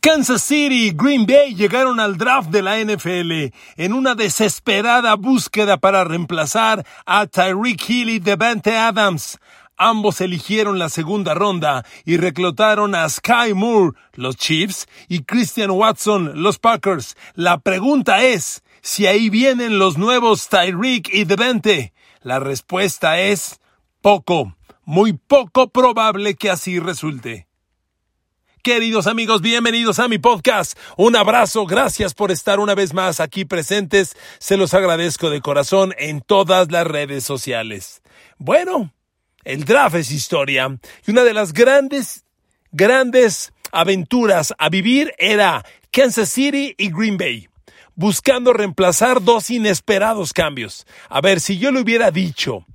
Kansas City y Green Bay llegaron al draft de la NFL en una desesperada búsqueda para reemplazar a Tyreek Hill y Devante Adams. Ambos eligieron la segunda ronda y reclutaron a Sky Moore, los Chiefs, y Christian Watson, los Packers. La pregunta es si ahí vienen los nuevos Tyreek y Devante. La respuesta es poco, muy poco probable que así resulte. Queridos amigos, bienvenidos a mi podcast. Un abrazo, gracias por estar una vez más aquí presentes. Se los agradezco de corazón en todas las redes sociales. Bueno, el draft es historia y una de las grandes, grandes aventuras a vivir era Kansas City y Green Bay buscando reemplazar dos inesperados cambios. A ver, si yo le hubiera dicho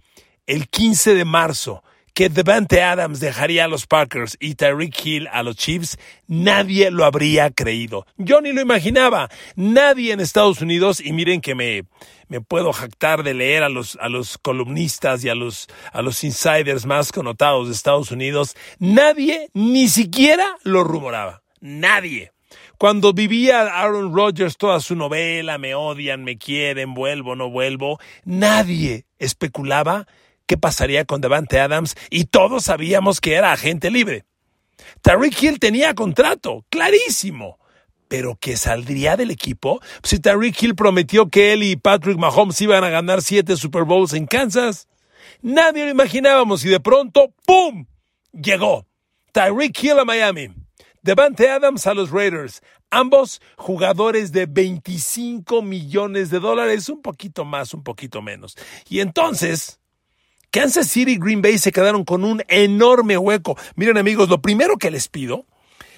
el 15 de marzo que Devante Adams dejaría a los Packers y Tyreek Hill a los Chiefs, nadie lo habría creído. Yo ni lo imaginaba. Nadie en Estados Unidos, y miren que me, me puedo jactar de leer a los, a los columnistas y a los, a los insiders más connotados de Estados Unidos, nadie ni siquiera lo rumoraba. Nadie. Cuando vivía Aaron Rodgers toda su novela, me odian, me quieren, vuelvo, no vuelvo, nadie especulaba qué pasaría con Devante Adams y todos sabíamos que era agente libre. Tariq Hill tenía contrato, clarísimo. Pero que saldría del equipo, si Tariq Hill prometió que él y Patrick Mahomes iban a ganar siete Super Bowls en Kansas, nadie lo imaginábamos y de pronto, ¡pum! Llegó Tyreek Hill a Miami. Devante Adams a los Raiders. Ambos jugadores de 25 millones de dólares, un poquito más, un poquito menos. Y entonces, Kansas City y Green Bay se quedaron con un enorme hueco. Miren amigos, lo primero que les pido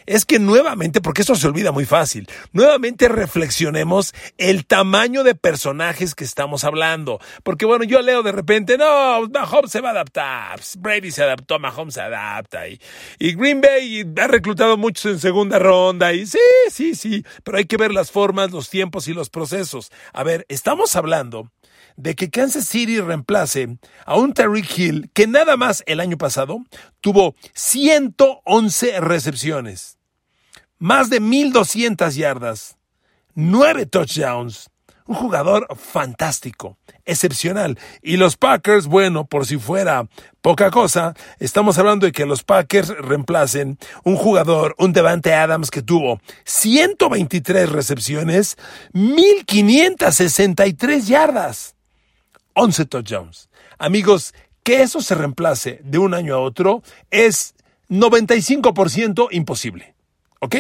es que nuevamente, porque eso se olvida muy fácil, nuevamente reflexionemos el tamaño de personajes que estamos hablando. Porque bueno, yo leo de repente, no, Mahomes se va a adaptar, Brady se adaptó, Mahomes se adapta. Y, y Green Bay ha reclutado muchos en segunda ronda. Y sí, sí, sí, pero hay que ver las formas, los tiempos y los procesos. A ver, estamos hablando de que Kansas City reemplace a un Tariq Hill que nada más el año pasado tuvo 111 recepciones, más de 1200 yardas, 9 touchdowns, un jugador fantástico, excepcional. Y los Packers, bueno, por si fuera poca cosa, estamos hablando de que los Packers reemplacen un jugador, un Devante Adams que tuvo 123 recepciones, 1563 yardas. 11 touchdowns. Amigos, que eso se reemplace de un año a otro es 95% imposible. ¿Ok?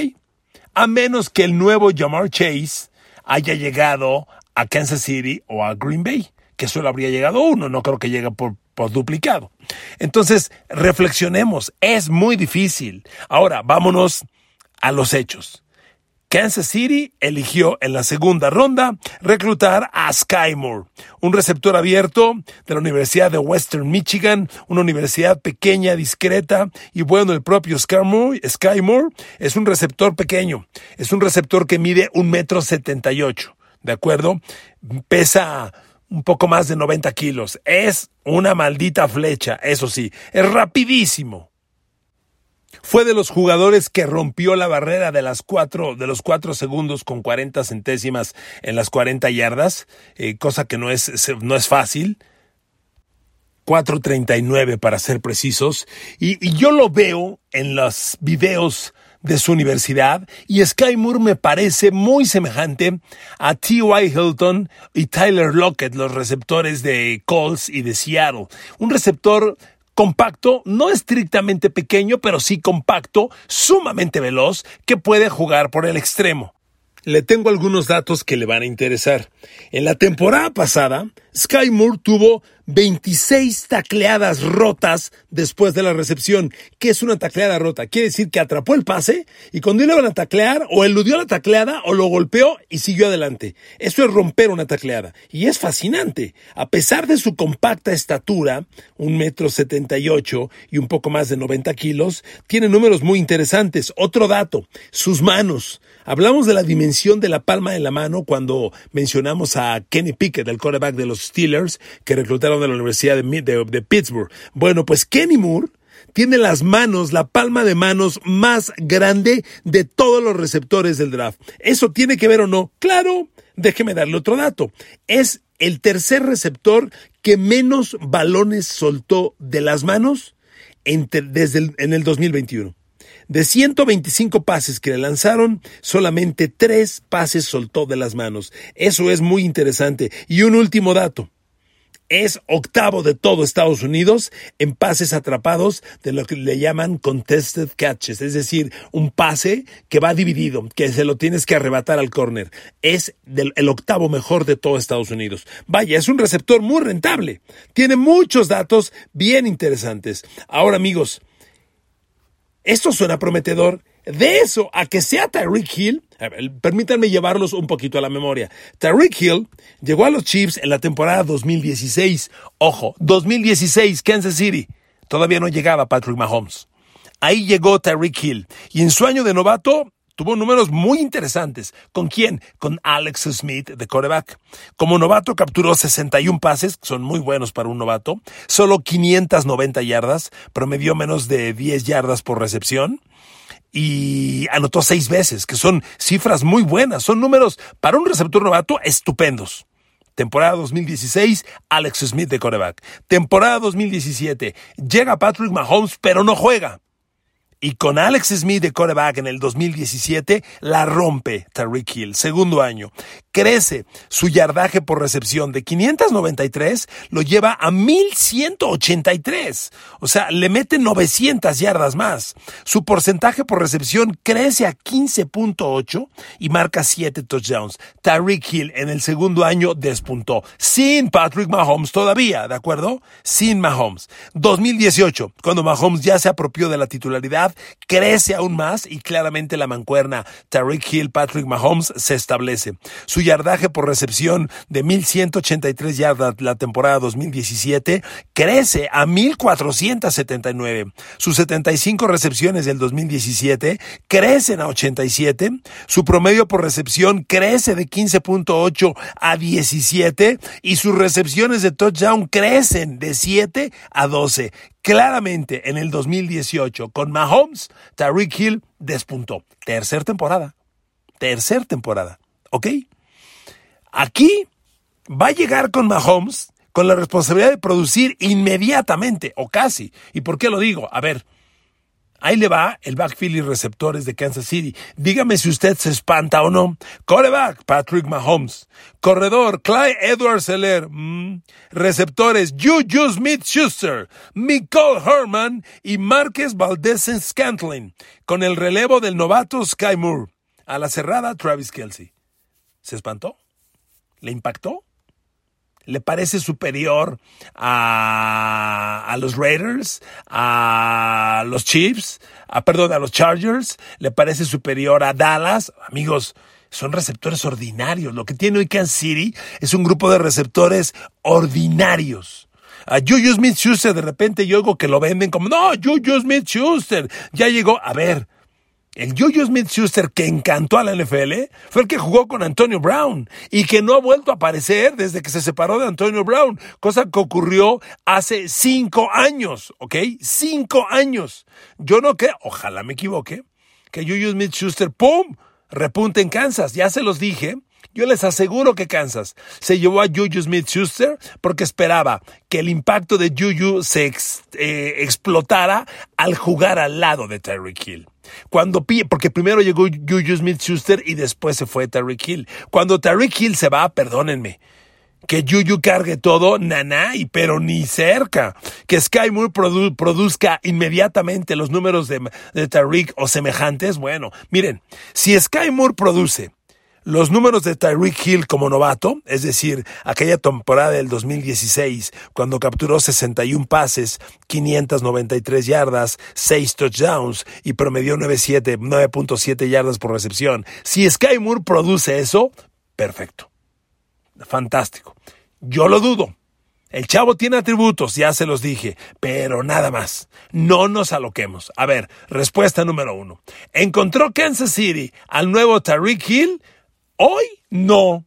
A menos que el nuevo Jamar Chase haya llegado a Kansas City o a Green Bay, que solo habría llegado uno, no creo que llegue por, por duplicado. Entonces, reflexionemos, es muy difícil. Ahora, vámonos a los hechos. Kansas City eligió en la segunda ronda reclutar a Sky Moore, un receptor abierto de la Universidad de Western Michigan, una universidad pequeña, discreta, y bueno, el propio Sky Moore, es un receptor pequeño, es un receptor que mide un metro setenta y ocho, ¿de acuerdo? Pesa un poco más de 90 kilos, es una maldita flecha, eso sí, es rapidísimo. Fue de los jugadores que rompió la barrera de las cuatro, de los cuatro segundos con 40 centésimas en las 40 yardas, eh, cosa que no es, no es fácil. 4.39 para ser precisos. Y, y, yo lo veo en los videos de su universidad y Sky Moore me parece muy semejante a T.Y. Hilton y Tyler Lockett, los receptores de Colts y de Seattle. Un receptor compacto, no estrictamente pequeño, pero sí compacto, sumamente veloz, que puede jugar por el extremo. Le tengo algunos datos que le van a interesar. En la temporada pasada, Sky Moore tuvo 26 tacleadas rotas después de la recepción. ¿Qué es una tacleada rota? Quiere decir que atrapó el pase y cuando iban a taclear o eludió la tacleada o lo golpeó y siguió adelante. Eso es romper una tacleada. Y es fascinante. A pesar de su compacta estatura, un metro setenta y ocho y un poco más de 90 kilos, tiene números muy interesantes. Otro dato, sus manos. Hablamos de la dimensión de la palma de la mano cuando mencionamos a Kenny Pickett, el quarterback de los Steelers, que reclutaron de la Universidad de, Pittsburgh. Bueno, pues Kenny Moore tiene las manos, la palma de manos más grande de todos los receptores del draft. ¿Eso tiene que ver o no? Claro, déjeme darle otro dato. Es el tercer receptor que menos balones soltó de las manos desde en el 2021. De 125 pases que le lanzaron, solamente tres pases soltó de las manos. Eso es muy interesante. Y un último dato es octavo de todo Estados Unidos en pases atrapados de lo que le llaman contested catches, es decir, un pase que va dividido, que se lo tienes que arrebatar al corner. Es el octavo mejor de todo Estados Unidos. Vaya, es un receptor muy rentable. Tiene muchos datos bien interesantes. Ahora, amigos, esto suena prometedor. De eso a que sea Tyreek Hill, permítanme llevarlos un poquito a la memoria. Tyreek Hill llegó a los Chiefs en la temporada 2016. Ojo, 2016, Kansas City. Todavía no llegaba Patrick Mahomes. Ahí llegó Tyreek Hill. Y en su año de novato tuvo números muy interesantes. ¿Con quién? Con Alex Smith de coreback. Como novato capturó 61 pases, que son muy buenos para un novato, solo 590 yardas, promedió menos de 10 yardas por recepción y anotó seis veces, que son cifras muy buenas, son números para un receptor novato estupendos. Temporada 2016, Alex Smith de coreback. Temporada 2017, llega Patrick Mahomes, pero no juega. Y con Alex Smith de quarterback en el 2017, la rompe Tariq Hill, segundo año. Crece su yardaje por recepción de 593, lo lleva a 1183. O sea, le mete 900 yardas más. Su porcentaje por recepción crece a 15.8 y marca 7 touchdowns. Tariq Hill en el segundo año despuntó. Sin Patrick Mahomes todavía, ¿de acuerdo? Sin Mahomes. 2018, cuando Mahomes ya se apropió de la titularidad, crece aún más y claramente la mancuerna Tariq Hill, Patrick Mahomes se establece. Su yardaje por recepción de 1183 yardas la temporada 2017 crece a 1479. Sus 75 recepciones del 2017 crecen a 87. Su promedio por recepción crece de 15.8 a 17 y sus recepciones de touchdown crecen de 7 a 12 claramente en el 2018 con Mahomes, Tariq Hill despuntó. Tercer temporada. Tercer temporada. ¿Ok? Aquí va a llegar con Mahomes con la responsabilidad de producir inmediatamente, o casi. ¿Y por qué lo digo? A ver, Ahí le va el backfield y receptores de Kansas City. Dígame si usted se espanta o no. Coreback, Patrick Mahomes. Corredor, Clyde Edwards Seller. Mm. Receptores, Juju Smith-Schuster, Nicole Herman y Marquez Valdez Scantling. Con el relevo del novato Sky Moore. A la cerrada, Travis Kelsey. ¿Se espantó? ¿Le impactó? Le parece superior a, a, los Raiders, a los Chiefs, a, perdón, a los Chargers, le parece superior a Dallas. Amigos, son receptores ordinarios. Lo que tiene hoy Kansas City es un grupo de receptores ordinarios. A Juju Smith Schuster, de repente yo oigo que lo venden como, no, Juju Smith Schuster, ya llegó. A ver, el Juju Smith-Schuster que encantó a la NFL fue el que jugó con Antonio Brown y que no ha vuelto a aparecer desde que se separó de Antonio Brown, cosa que ocurrió hace cinco años, ¿ok? Cinco años. Yo no creo, ojalá me equivoque, que Juju Smith-Schuster, ¡pum!, repunte en Kansas. Ya se los dije. Yo les aseguro que Kansas se llevó a Juju Smith-Schuster porque esperaba que el impacto de Juju se eh, explotara al jugar al lado de Terry Hill. Cuando porque primero llegó Juju Smith Schuster y después se fue Tariq Hill. Cuando Tariq Hill se va, perdónenme, que Juju cargue todo, nana, y pero ni cerca. Que Sky Moore produzca inmediatamente los números de, de Tariq o semejantes. Bueno, miren, si Sky Moore produce los números de Tyreek Hill como novato, es decir, aquella temporada del 2016, cuando capturó 61 pases, 593 yardas, 6 touchdowns y promedió 9.7 yardas por recepción. Si Sky Moore produce eso, perfecto. Fantástico. Yo lo dudo. El chavo tiene atributos, ya se los dije, pero nada más. No nos aloquemos. A ver, respuesta número uno. ¿Encontró Kansas City al nuevo Tyreek Hill? Hoy no.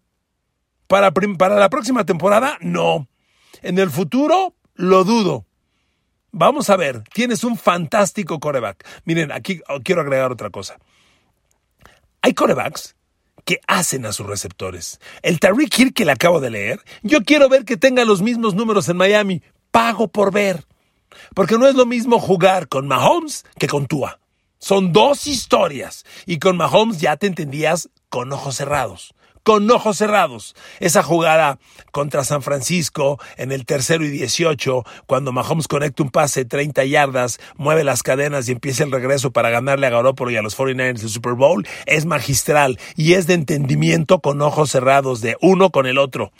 Para, para la próxima temporada, no. En el futuro, lo dudo. Vamos a ver, tienes un fantástico coreback. Miren, aquí quiero agregar otra cosa. Hay corebacks que hacen a sus receptores. El Tariq Hill que le acabo de leer, yo quiero ver que tenga los mismos números en Miami. Pago por ver. Porque no es lo mismo jugar con Mahomes que con Tua. Son dos historias. Y con Mahomes ya te entendías con ojos cerrados con ojos cerrados. Esa jugada contra San Francisco en el tercero y 18, cuando Mahomes conecta un pase de 30 yardas, mueve las cadenas y empieza el regreso para ganarle a Garoppolo y a los 49ers el Super Bowl, es magistral y es de entendimiento con ojos cerrados de uno con el otro.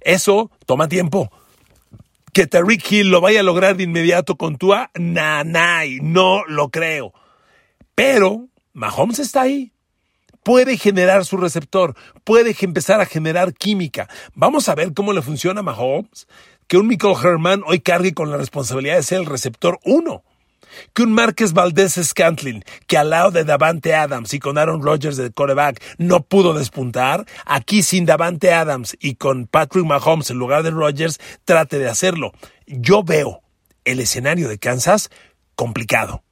Eso toma tiempo. Que Tariq Hill lo vaya a lograr de inmediato con Tua, nanay, no lo creo. Pero Mahomes está ahí puede generar su receptor, puede empezar a generar química. Vamos a ver cómo le funciona a Mahomes, que un Michael Herman hoy cargue con la responsabilidad de ser el receptor uno. Que un Márquez Valdés Scantlin, que al lado de Davante Adams y con Aaron Rodgers de quarterback no pudo despuntar, aquí sin Davante Adams y con Patrick Mahomes en lugar de Rodgers, trate de hacerlo. Yo veo el escenario de Kansas complicado.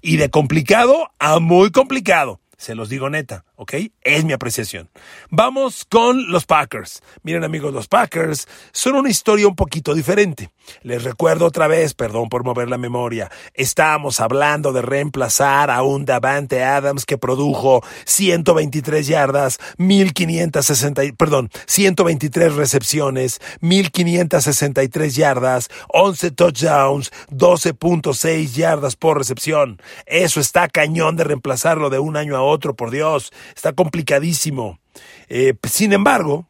Y de complicado a muy complicado. Se los digo neta, ¿ok? Es mi apreciación. Vamos con los Packers. Miren amigos, los Packers son una historia un poquito diferente. Les recuerdo otra vez, perdón por mover la memoria, estábamos hablando de reemplazar a un Davante Adams que produjo 123 yardas, 1560, perdón, 123 recepciones, 1563 yardas, 11 touchdowns, 12.6 yardas por recepción. Eso está cañón de reemplazarlo de un año a otro, por Dios, está complicadísimo. Eh, sin embargo,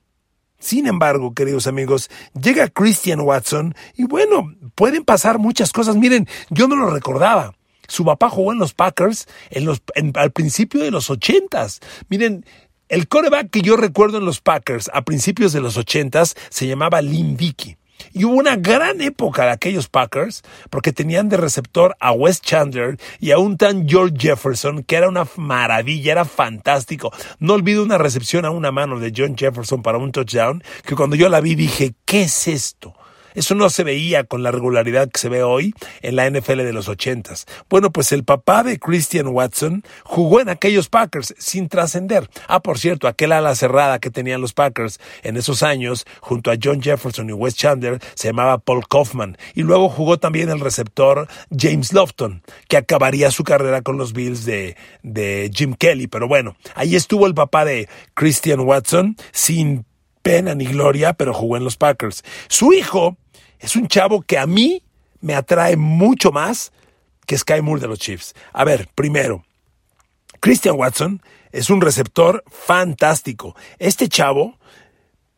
sin embargo, queridos amigos, llega Christian Watson y bueno, pueden pasar muchas cosas. Miren, yo no lo recordaba. Su papá jugó en los Packers en los, al principio de los ochentas. Miren, el coreback que yo recuerdo en los Packers a principios de los ochentas se llamaba Lynn Dickey. Y hubo una gran época de aquellos Packers porque tenían de receptor a Wes Chandler y a un tan George Jefferson que era una maravilla, era fantástico. No olvido una recepción a una mano de John Jefferson para un touchdown que cuando yo la vi dije, ¿qué es esto? Eso no se veía con la regularidad que se ve hoy en la NFL de los ochentas. Bueno, pues el papá de Christian Watson jugó en aquellos Packers sin trascender. Ah, por cierto, aquel ala cerrada que tenían los Packers en esos años, junto a John Jefferson y Wes Chandler, se llamaba Paul Kaufman. Y luego jugó también el receptor James Lofton, que acabaría su carrera con los Bills de, de Jim Kelly. Pero bueno, ahí estuvo el papá de Christian Watson sin pena ni gloria, pero jugó en los Packers. Su hijo es un chavo que a mí me atrae mucho más que Sky Moore de los Chiefs. A ver, primero, Christian Watson es un receptor fantástico. Este chavo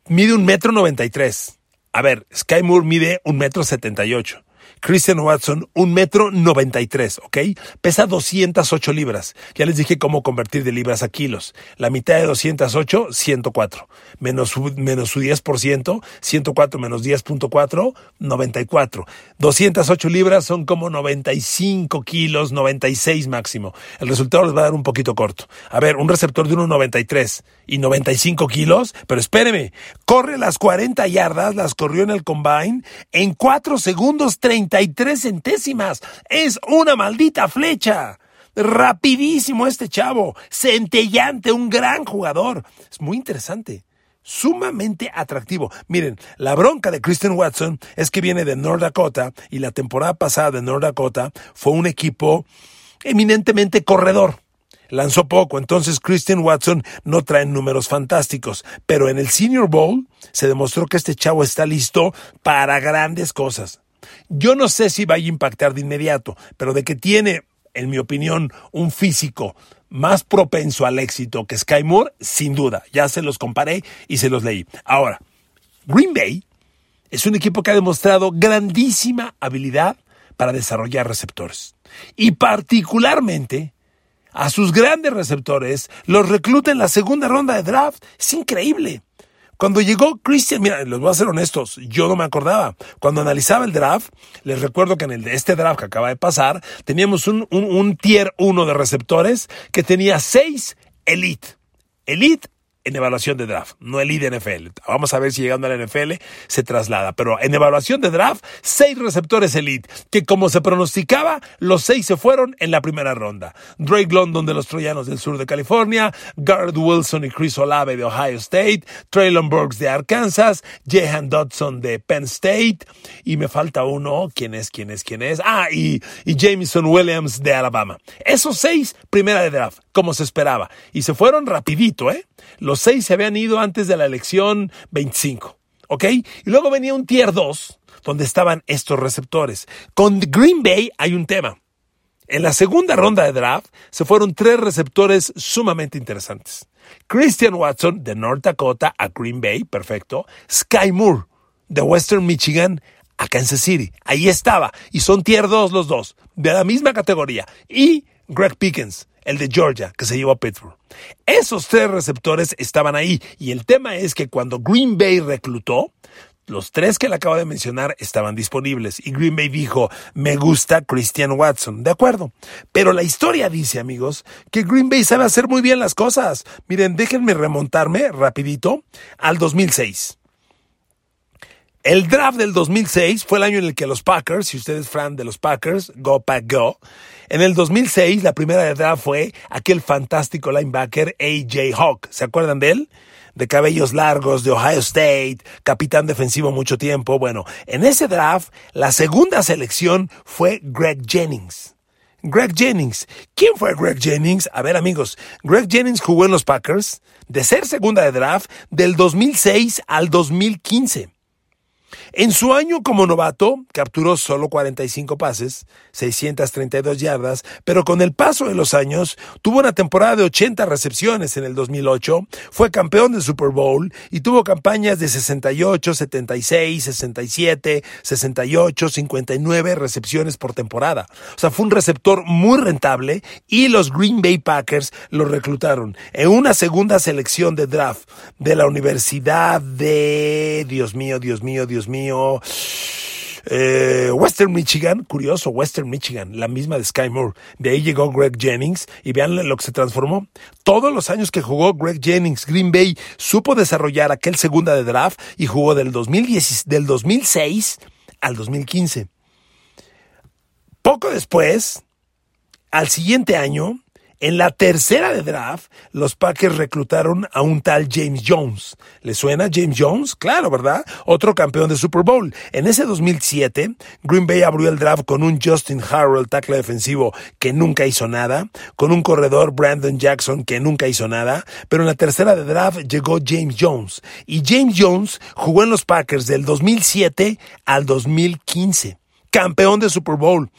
mide un metro noventa y tres. A ver, Sky Moore mide un metro setenta y ocho. Christian Watson, un metro noventa y tres, ¿ok? Pesa 208 libras. Ya les dije cómo convertir de libras a kilos. La mitad de 208, 104. Menos su, menos su 10%, 104 menos 10.4, 94. 208 libras son como 95 kilos, 96 máximo. El resultado les va a dar un poquito corto. A ver, un receptor de 1,93 y 95 kilos, pero espéreme, corre las 40 yardas, las corrió en el combine en 4 segundos 33 centésimas. Es una maldita flecha. Rapidísimo este chavo, centellante, un gran jugador. Es muy interesante sumamente atractivo. Miren, la bronca de Christian Watson es que viene de North Dakota y la temporada pasada de North Dakota fue un equipo eminentemente corredor lanzó poco, entonces Christian Watson no trae números fantásticos, pero en el Senior Bowl se demostró que este chavo está listo para grandes cosas. Yo no sé si va a impactar de inmediato, pero de que tiene, en mi opinión, un físico más propenso al éxito que Sky Moore, sin duda. Ya se los comparé y se los leí. Ahora, Green Bay es un equipo que ha demostrado grandísima habilidad para desarrollar receptores. Y particularmente a sus grandes receptores, los recluta en la segunda ronda de draft. Es increíble. Cuando llegó Christian, mira, les voy a ser honestos, yo no me acordaba. Cuando analizaba el draft, les recuerdo que en el de este draft que acaba de pasar, teníamos un, un, tier 1 de receptores que tenía seis elite. Elite en evaluación de draft, no el lead NFL. Vamos a ver si llegando a la NFL se traslada. Pero en evaluación de draft, seis receptores elite, que como se pronosticaba, los seis se fueron en la primera ronda. Drake London de los Troyanos del sur de California, Garrett Wilson y Chris Olave de Ohio State, Traylon Burks de Arkansas, Jehan Dodson de Penn State, y me falta uno, ¿quién es, quién es, quién es? Ah, y, y Jameson Williams de Alabama. Esos seis, primera de draft, como se esperaba. Y se fueron rapidito, ¿eh? Los seis se habían ido antes de la elección 25. ¿Ok? Y luego venía un tier 2, donde estaban estos receptores. Con Green Bay hay un tema. En la segunda ronda de draft se fueron tres receptores sumamente interesantes. Christian Watson de North Dakota a Green Bay, perfecto. Sky Moore de Western Michigan a Kansas City. Ahí estaba. Y son tier 2 los dos, de la misma categoría. Y Greg Pickens, el de Georgia, que se llevó a Pittsburgh. Esos tres receptores estaban ahí. Y el tema es que cuando Green Bay reclutó, los tres que le acabo de mencionar estaban disponibles y Green Bay dijo, me gusta Christian Watson. De acuerdo. Pero la historia dice, amigos, que Green Bay sabe hacer muy bien las cosas. Miren, déjenme remontarme rapidito al 2006. El draft del 2006 fue el año en el que los Packers, si ustedes fan de los Packers, go pack go. En el 2006 la primera de draft fue aquel fantástico linebacker AJ Hawk. ¿Se acuerdan de él? de cabellos largos de Ohio State, capitán defensivo mucho tiempo. Bueno, en ese draft, la segunda selección fue Greg Jennings. Greg Jennings. ¿Quién fue Greg Jennings? A ver amigos, Greg Jennings jugó en los Packers de ser segunda de draft del 2006 al 2015. En su año como novato, capturó solo 45 pases, 632 yardas, pero con el paso de los años tuvo una temporada de 80 recepciones en el 2008, fue campeón del Super Bowl y tuvo campañas de 68, 76, 67, 68, 59 recepciones por temporada. O sea, fue un receptor muy rentable y los Green Bay Packers lo reclutaron en una segunda selección de draft de la Universidad de... Dios mío, Dios mío, Dios mío eh, Western Michigan, curioso, Western Michigan, la misma de Sky Moore. De ahí llegó Greg Jennings y vean lo que se transformó. Todos los años que jugó Greg Jennings, Green Bay supo desarrollar aquel segunda de draft y jugó del, 2010, del 2006 al 2015. Poco después, al siguiente año, en la tercera de draft, los Packers reclutaron a un tal James Jones. ¿Le suena James Jones? Claro, ¿verdad? Otro campeón de Super Bowl. En ese 2007, Green Bay abrió el draft con un Justin Harrell, tackle defensivo, que nunca hizo nada, con un corredor Brandon Jackson, que nunca hizo nada, pero en la tercera de draft llegó James Jones. Y James Jones jugó en los Packers del 2007 al 2015. Campeón de Super Bowl.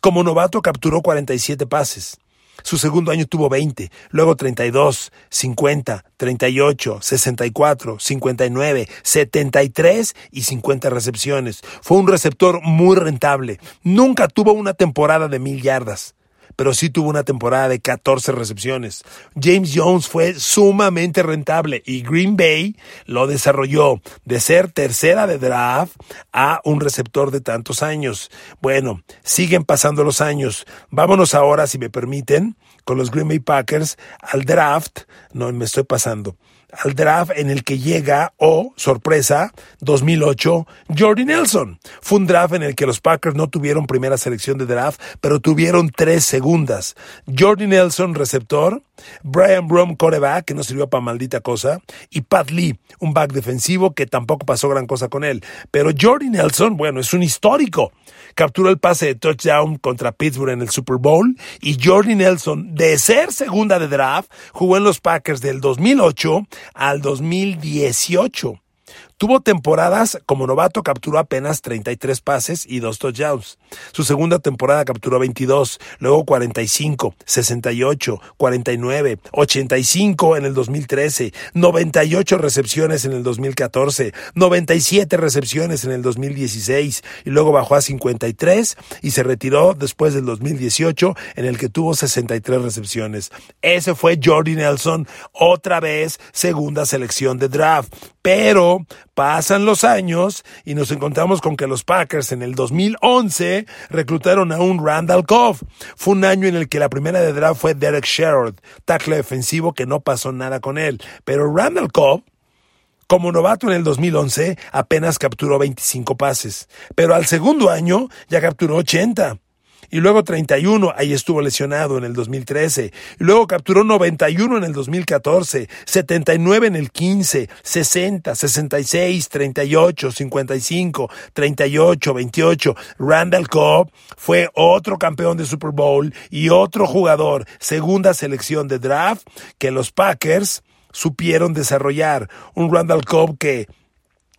Como novato capturó 47 pases. Su segundo año tuvo 20, luego 32, 50, 38, 64, 59, 73 y 50 recepciones. Fue un receptor muy rentable. Nunca tuvo una temporada de mil yardas pero sí tuvo una temporada de 14 recepciones. James Jones fue sumamente rentable y Green Bay lo desarrolló de ser tercera de draft a un receptor de tantos años. Bueno, siguen pasando los años. Vámonos ahora, si me permiten, con los Green Bay Packers al draft. No, me estoy pasando al draft en el que llega, oh, sorpresa, 2008, Jordy Nelson. Fue un draft en el que los Packers no tuvieron primera selección de draft, pero tuvieron tres segundas. Jordy Nelson, receptor, Brian Brom, coreback, que no sirvió para maldita cosa, y Pat Lee, un back defensivo que tampoco pasó gran cosa con él. Pero Jordy Nelson, bueno, es un histórico. Capturó el pase de touchdown contra Pittsburgh en el Super Bowl y Jordy Nelson, de ser segunda de draft, jugó en los Packers del 2008 al 2018. Tuvo temporadas como novato, capturó apenas 33 pases y dos touchdowns. Su segunda temporada capturó 22, luego 45, 68, 49, 85 en el 2013, 98 recepciones en el 2014, 97 recepciones en el 2016 y luego bajó a 53 y se retiró después del 2018 en el que tuvo 63 recepciones. Ese fue Jordi Nelson, otra vez segunda selección de draft Pero pasan los años y nos encontramos con que los Packers en el 2011 reclutaron a un Randall Cobb. Fue un año en el que la primera de draft fue Derek Sherrod, tackle defensivo que no pasó nada con él. Pero Randall Cobb como novato en el 2011 apenas capturó 25 pases, pero al segundo año ya capturó 80 y luego 31, ahí estuvo lesionado en el 2013, y luego capturó 91 en el 2014, 79 en el 15, 60, 66, 38, 55, 38, 28. Randall Cobb fue otro campeón de Super Bowl y otro jugador, segunda selección de draft que los Packers supieron desarrollar. Un Randall Cobb que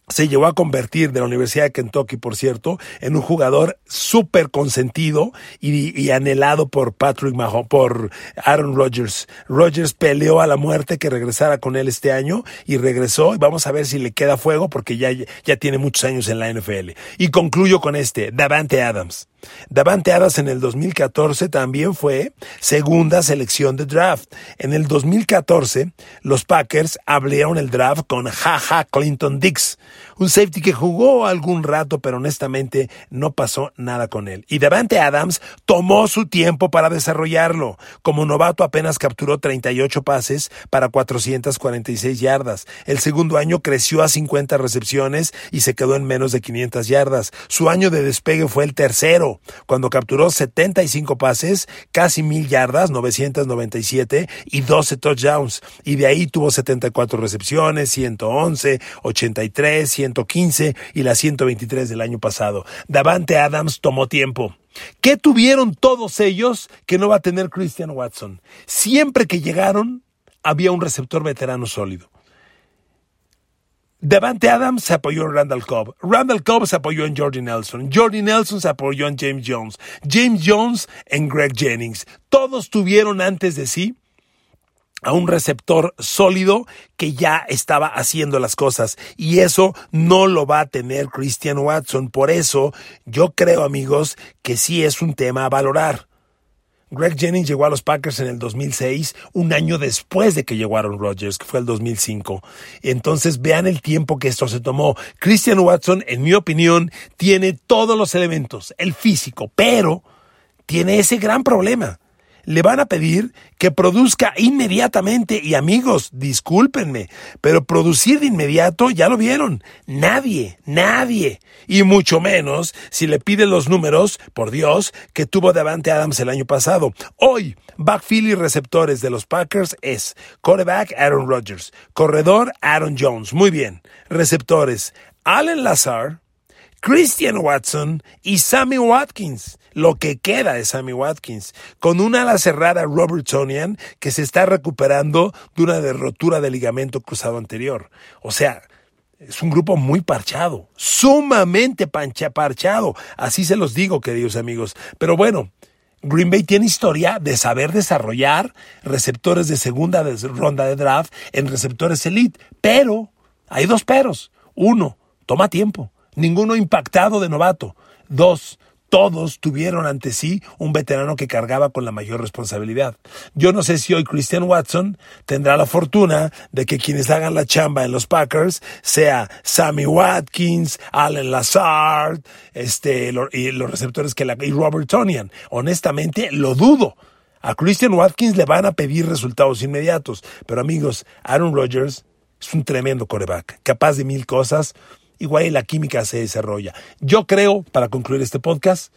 se llevó a convertir de la Universidad de Kentucky, por cierto, en un jugador súper consentido y, anhelado por Patrick Mahomes, por Aaron Rodgers. Rodgers peleó a la muerte que regresara con él este año y regresó y vamos a ver si le queda fuego porque ya, ya tiene muchos años en la NFL. Y concluyo con este, Davante Adams. Davante Adams en el 2014 también fue segunda selección de draft. En el 2014, los Packers abrieron el draft con Jaja Clinton Dix, un safety que jugó algún rato, pero honestamente no pasó nada con él. Y Davante Adams tomó su tiempo para desarrollarlo. Como novato apenas capturó 38 pases para 446 yardas. El segundo año creció a 50 recepciones y se quedó en menos de 500 yardas. Su año de despegue fue el tercero cuando capturó 75 pases, casi mil yardas, 997 y 12 touchdowns. Y de ahí tuvo 74 recepciones, 111, 83, 115 y la 123 del año pasado. Davante Adams tomó tiempo. ¿Qué tuvieron todos ellos que no va a tener Christian Watson? Siempre que llegaron, había un receptor veterano sólido. Devante Adams se apoyó en Randall Cobb. Randall Cobb se apoyó en Jordi Nelson. Jordi Nelson se apoyó en James Jones. James Jones en Greg Jennings. Todos tuvieron antes de sí a un receptor sólido que ya estaba haciendo las cosas y eso no lo va a tener Christian Watson. Por eso yo creo amigos que sí es un tema a valorar. Greg Jennings llegó a los Packers en el 2006, un año después de que llegó Aaron Rodgers, que fue el 2005. Entonces vean el tiempo que esto se tomó. Christian Watson, en mi opinión, tiene todos los elementos, el físico, pero tiene ese gran problema le van a pedir que produzca inmediatamente. Y amigos, discúlpenme, pero producir de inmediato, ya lo vieron, nadie, nadie. Y mucho menos si le piden los números, por Dios, que tuvo Davante Adams el año pasado. Hoy, backfield y receptores de los Packers es quarterback Aaron Rodgers, corredor Aaron Jones. Muy bien. Receptores Allen Lazar, Christian Watson y Sammy Watkins, lo que queda de Sammy Watkins, con una ala cerrada Robertsonian que se está recuperando de una derrotura de ligamento cruzado anterior. O sea, es un grupo muy parchado, sumamente pancha, parchado. Así se los digo, queridos amigos. Pero bueno, Green Bay tiene historia de saber desarrollar receptores de segunda ronda de draft en receptores elite. Pero hay dos peros. Uno, toma tiempo ninguno impactado de novato. Dos, todos tuvieron ante sí un veterano que cargaba con la mayor responsabilidad. Yo no sé si hoy Christian Watson tendrá la fortuna de que quienes hagan la chamba en los Packers sea Sammy Watkins, Allen Lazard, este, y los receptores que la, y Robert Tonian. Honestamente, lo dudo. A Christian Watkins le van a pedir resultados inmediatos. Pero amigos, Aaron Rodgers es un tremendo coreback, capaz de mil cosas igual la química se desarrolla. Yo creo, para concluir este podcast,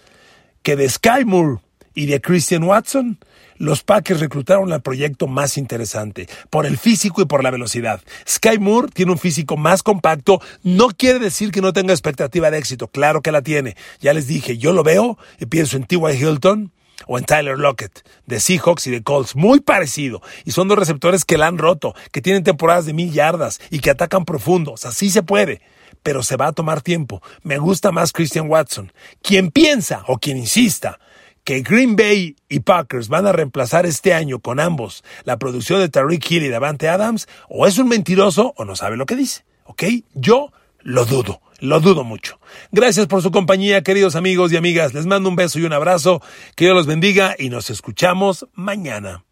que de Sky Moore y de Christian Watson, los Packers reclutaron al proyecto más interesante, por el físico y por la velocidad. Sky Moore tiene un físico más compacto, no quiere decir que no tenga expectativa de éxito, claro que la tiene. Ya les dije, yo lo veo y pienso en T.Y. Hilton, o en Tyler Lockett, de Seahawks y de Colts, muy parecido. Y son dos receptores que la han roto, que tienen temporadas de mil yardas y que atacan profundos. Así se puede pero se va a tomar tiempo. Me gusta más Christian Watson. Quien piensa o quien insista que Green Bay y Packers van a reemplazar este año con ambos la producción de Tariq Hill y Davante Adams, o es un mentiroso o no sabe lo que dice. ¿Ok? Yo lo dudo, lo dudo mucho. Gracias por su compañía, queridos amigos y amigas. Les mando un beso y un abrazo. Que Dios los bendiga y nos escuchamos mañana.